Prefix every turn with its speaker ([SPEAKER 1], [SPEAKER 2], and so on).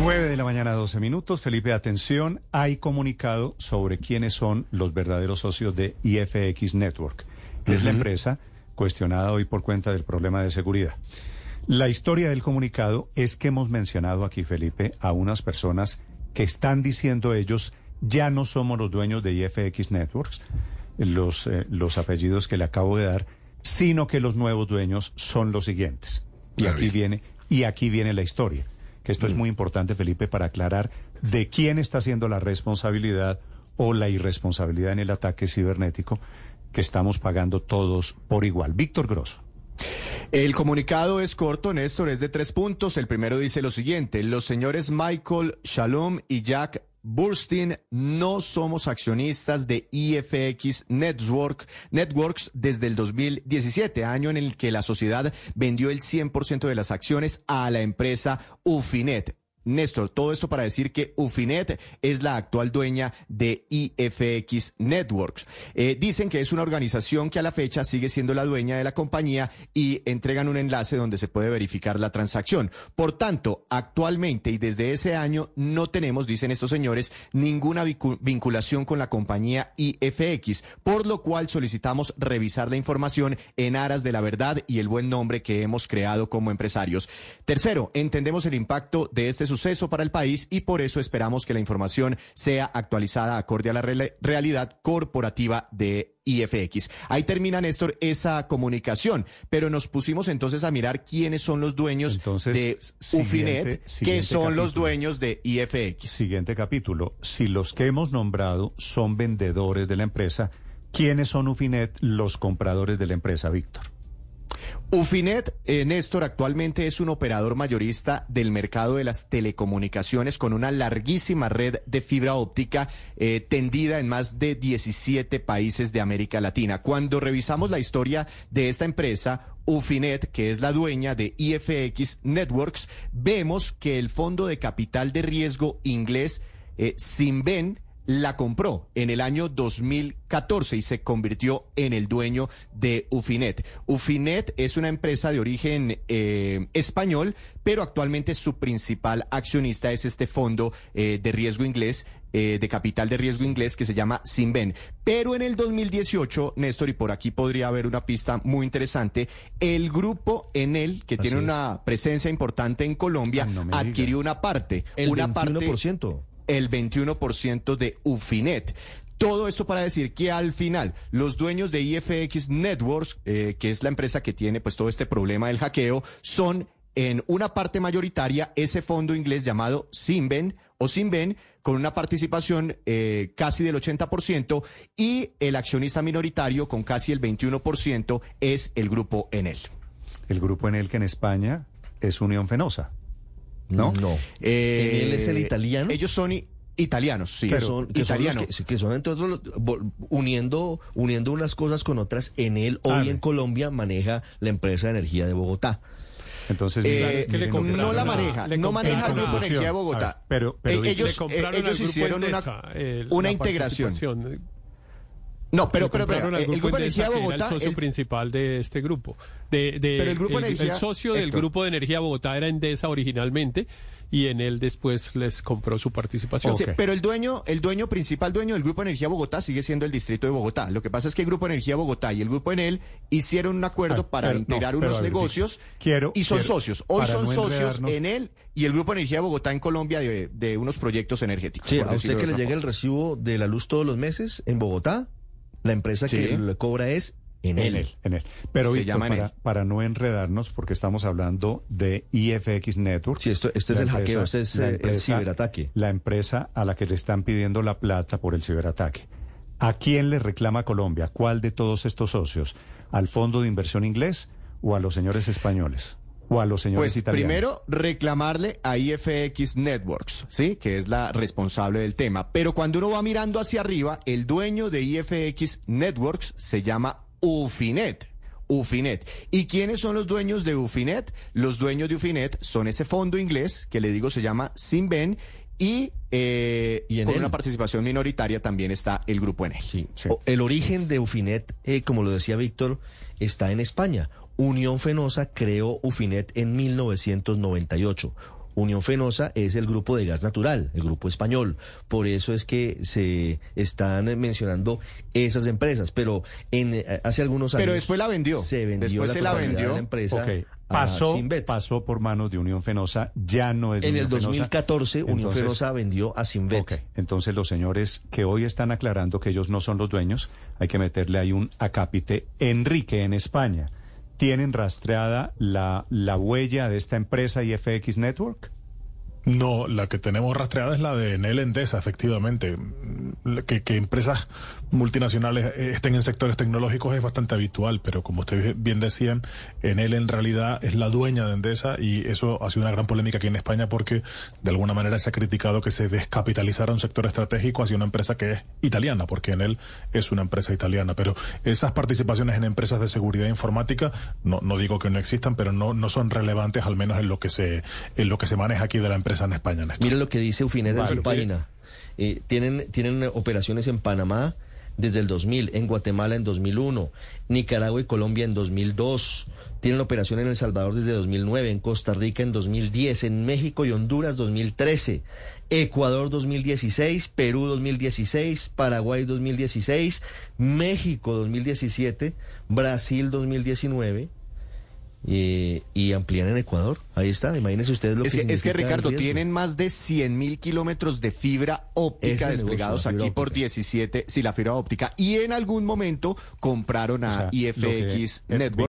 [SPEAKER 1] 9 de la mañana, 12 minutos. Felipe, atención, hay comunicado sobre quiénes son los verdaderos socios de IFX Network. Es la empresa cuestionada hoy por cuenta del problema de seguridad. La historia del comunicado es que hemos mencionado aquí, Felipe, a unas personas que están diciendo ellos, ya no somos los dueños de IFX Networks, los, eh, los apellidos que le acabo de dar, sino que los nuevos dueños son los siguientes. Y aquí viene, y aquí viene la historia. Que esto es muy importante, Felipe, para aclarar de quién está siendo la responsabilidad o la irresponsabilidad en el ataque cibernético que estamos pagando todos por igual. Víctor Grosso.
[SPEAKER 2] El comunicado es corto, Néstor, es de tres puntos. El primero dice lo siguiente, los señores Michael Shalom y Jack Burstein no somos accionistas de IFX Network, Networks desde el 2017, año en el que la sociedad vendió el 100% de las acciones a la empresa Ufinet. Néstor, todo esto para decir que Ufinet es la actual dueña de IFX Networks. Eh, dicen que es una organización que a la fecha sigue siendo la dueña de la compañía y entregan un enlace donde se puede verificar la transacción. Por tanto, actualmente y desde ese año no tenemos, dicen estos señores, ninguna vinculación con la compañía IFX, por lo cual solicitamos revisar la información en aras de la verdad y el buen nombre que hemos creado como empresarios. Tercero, entendemos el impacto de este suceso para el país y por eso esperamos que la información sea actualizada acorde a la realidad corporativa de IFX. Ahí termina, Néstor, esa comunicación, pero nos pusimos entonces a mirar quiénes son los dueños de Ufinet, que son los dueños de IFX.
[SPEAKER 1] Siguiente capítulo. Si los que hemos nombrado son vendedores de la empresa, ¿quiénes son Ufinet los compradores de la empresa, Víctor?
[SPEAKER 2] Ufinet, eh, Néstor, actualmente es un operador mayorista del mercado de las telecomunicaciones con una larguísima red de fibra óptica eh, tendida en más de 17 países de América Latina. Cuando revisamos la historia de esta empresa, Ufinet, que es la dueña de IFX Networks, vemos que el fondo de capital de riesgo inglés eh, Simben la compró en el año 2014 y se convirtió en el dueño de Ufinet. Ufinet es una empresa de origen eh, español, pero actualmente su principal accionista es este fondo eh, de riesgo inglés. Eh, de capital de riesgo inglés que se llama Simben. Pero en el 2018, Néstor, y por aquí podría haber una pista muy interesante, el grupo Enel, que tiene una presencia importante en Colombia, adquirió una parte.
[SPEAKER 3] El
[SPEAKER 2] una
[SPEAKER 3] 21%.
[SPEAKER 2] Parte, el 21% de Ufinet. Todo esto para decir que al final los dueños de IFX Networks, eh, que es la empresa que tiene pues todo este problema del hackeo, son en una parte mayoritaria ese fondo inglés llamado Simben o Simben con una participación eh, casi del 80% y el accionista minoritario con casi el 21% es el grupo Enel.
[SPEAKER 1] El grupo Enel que en España es Unión Fenosa. ¿No?
[SPEAKER 3] No.
[SPEAKER 2] Eh,
[SPEAKER 3] ¿Él es el italiano?
[SPEAKER 2] Ellos son italianos, sí.
[SPEAKER 3] Que son, que
[SPEAKER 2] italianos.
[SPEAKER 3] Son que, son entre otros uniendo, uniendo unas cosas con otras. En él, hoy en Colombia, maneja la empresa de energía de Bogotá.
[SPEAKER 1] Entonces,
[SPEAKER 2] Eh,
[SPEAKER 4] es que le
[SPEAKER 2] no la maneja, no maneja el Grupo Energía de Bogotá.
[SPEAKER 1] ver, pero- pero
[SPEAKER 2] Eh, ellos,
[SPEAKER 4] le compraron
[SPEAKER 2] eh, ellos hicieron una,
[SPEAKER 4] eh,
[SPEAKER 2] una integración. No, pero, pero, pero, eh, el Grupo
[SPEAKER 4] Endesa,
[SPEAKER 2] Energía
[SPEAKER 4] que era
[SPEAKER 2] Bogotá,
[SPEAKER 4] el socio
[SPEAKER 2] el-
[SPEAKER 4] principal de este grupo. De, de-
[SPEAKER 2] Pero el Grupo
[SPEAKER 4] el,
[SPEAKER 2] Energía-
[SPEAKER 4] el socio del
[SPEAKER 2] Héctor.
[SPEAKER 4] Grupo de Energía Bogotá era Endesa originalmente y en él después les compró su participación.
[SPEAKER 2] Pero el dueño, el dueño principal dueño del Grupo Energía Bogotá sigue siendo el Distrito de Bogotá. Lo que pasa es que el Grupo Energía Bogotá y el Grupo Enel hicieron un acuerdo
[SPEAKER 1] Ah,
[SPEAKER 2] para
[SPEAKER 1] pero-
[SPEAKER 2] integrar
[SPEAKER 1] no, pero
[SPEAKER 2] unos
[SPEAKER 1] ver,
[SPEAKER 2] negocios
[SPEAKER 1] quiero-
[SPEAKER 2] y son
[SPEAKER 1] quiero-
[SPEAKER 2] socios. Hoy son
[SPEAKER 1] no
[SPEAKER 2] socios Enel y el Grupo Energía Bogotá en Colombia de, de unos proyectos energéticos.
[SPEAKER 3] Sí, a usted que le llega el recibo de la luz todos los meses en Bogotá, la empresa
[SPEAKER 2] Sí.
[SPEAKER 3] que le cobra es en él.
[SPEAKER 1] En él, en él. Pero
[SPEAKER 2] Se
[SPEAKER 1] Víctor,
[SPEAKER 2] llama
[SPEAKER 1] para,
[SPEAKER 2] Enel.
[SPEAKER 1] para no enredarnos, porque estamos hablando de IFX Network.
[SPEAKER 3] Sí, esto- este es
[SPEAKER 1] la
[SPEAKER 3] el hackeo, este es, el ciberataque.
[SPEAKER 1] La empresa a la que le están pidiendo la plata por el ciberataque. ¿A quién le reclama Colombia? ¿Cuál de todos estos socios? ¿Al Fondo de Inversión Inglés o a los señores españoles? ¿O a los señores
[SPEAKER 2] Pues
[SPEAKER 1] italianos?
[SPEAKER 2] primero reclamarle a IFX Networks, ¿sí? Que es la responsable del tema. Pero cuando uno va mirando hacia arriba, el dueño de IFX Networks se llama Ufinet. Ufinet. ¿Y quiénes son los dueños de Ufinet? Los dueños de Ufinet son ese fondo inglés que le digo se llama Simben y, eh,
[SPEAKER 3] Y
[SPEAKER 2] con una participación minoritaria también está el grupo Enel.
[SPEAKER 3] Sí.
[SPEAKER 1] Sí.
[SPEAKER 3] O- El origen de Ufinet, eh, como lo decía Víctor, está en España. Unión Fenosa creó Ufinet en 1998. Unión Fenosa es el grupo de gas natural, el grupo español. Por eso es que se están mencionando esas empresas. Pero en eh, hace algunos años.
[SPEAKER 2] Pero después la vendió.
[SPEAKER 3] Se vendió
[SPEAKER 2] Después
[SPEAKER 3] la
[SPEAKER 2] se la
[SPEAKER 3] totalidad de
[SPEAKER 2] vendió.
[SPEAKER 3] la empresa.
[SPEAKER 1] Pasó, por manos de Unión Fenosa, ya no es de
[SPEAKER 3] En el
[SPEAKER 1] Unión Fenosa.
[SPEAKER 3] 2014, Unión
[SPEAKER 1] Entonces,
[SPEAKER 3] Fenosa vendió a Sinvet.
[SPEAKER 1] Ok, entonces los señores que hoy están aclarando que ellos no son los dueños, hay que meterle ahí un acápite. Enrique, en España, ¿tienen rastreada la, la huella de esta empresa IFX Network?
[SPEAKER 5] No, la que tenemos rastreada es la de Enel Endesa, efectivamente. Que, que empresas multinacionales eh, estén en sectores tecnológicos es bastante habitual, pero como ustedes bien decían, Enel en realidad es la dueña de Endesa y eso ha sido una gran polémica aquí en España porque de alguna manera se ha criticado que se descapitalizara un sector estratégico hacia una empresa que es italiana, porque Enel es una empresa italiana. Pero esas participaciones en empresas de seguridad informática, no, no digo que no existan, pero no, no son relevantes al menos en lo que se, en lo que se maneja aquí de la empresa en España. Néstor.
[SPEAKER 3] Mira lo que dice Ufinet en
[SPEAKER 1] Vale.
[SPEAKER 3] su página. Eh, tienen, tienen operaciones en Panamá desde el 2000, en Guatemala en 2001, Nicaragua y Colombia en 2002. Tienen operación en El Salvador desde 2009, en Costa Rica en 2010, en México y Honduras 2013, Ecuador 2016, Perú 2016, Paraguay 2016, México 2017, Brasil 2019 eh, y amplían en Ecuador. Ahí está, imagínense ustedes lo
[SPEAKER 2] Es
[SPEAKER 3] que
[SPEAKER 2] que, es que Ricardo, tienen más de 100 mil kilómetros de fibra óptica desplegados
[SPEAKER 3] fibra
[SPEAKER 2] aquí por
[SPEAKER 3] óptica.
[SPEAKER 2] 17, sí, la fibra óptica. Y en algún momento compraron a
[SPEAKER 1] O sea,
[SPEAKER 2] IFX Network.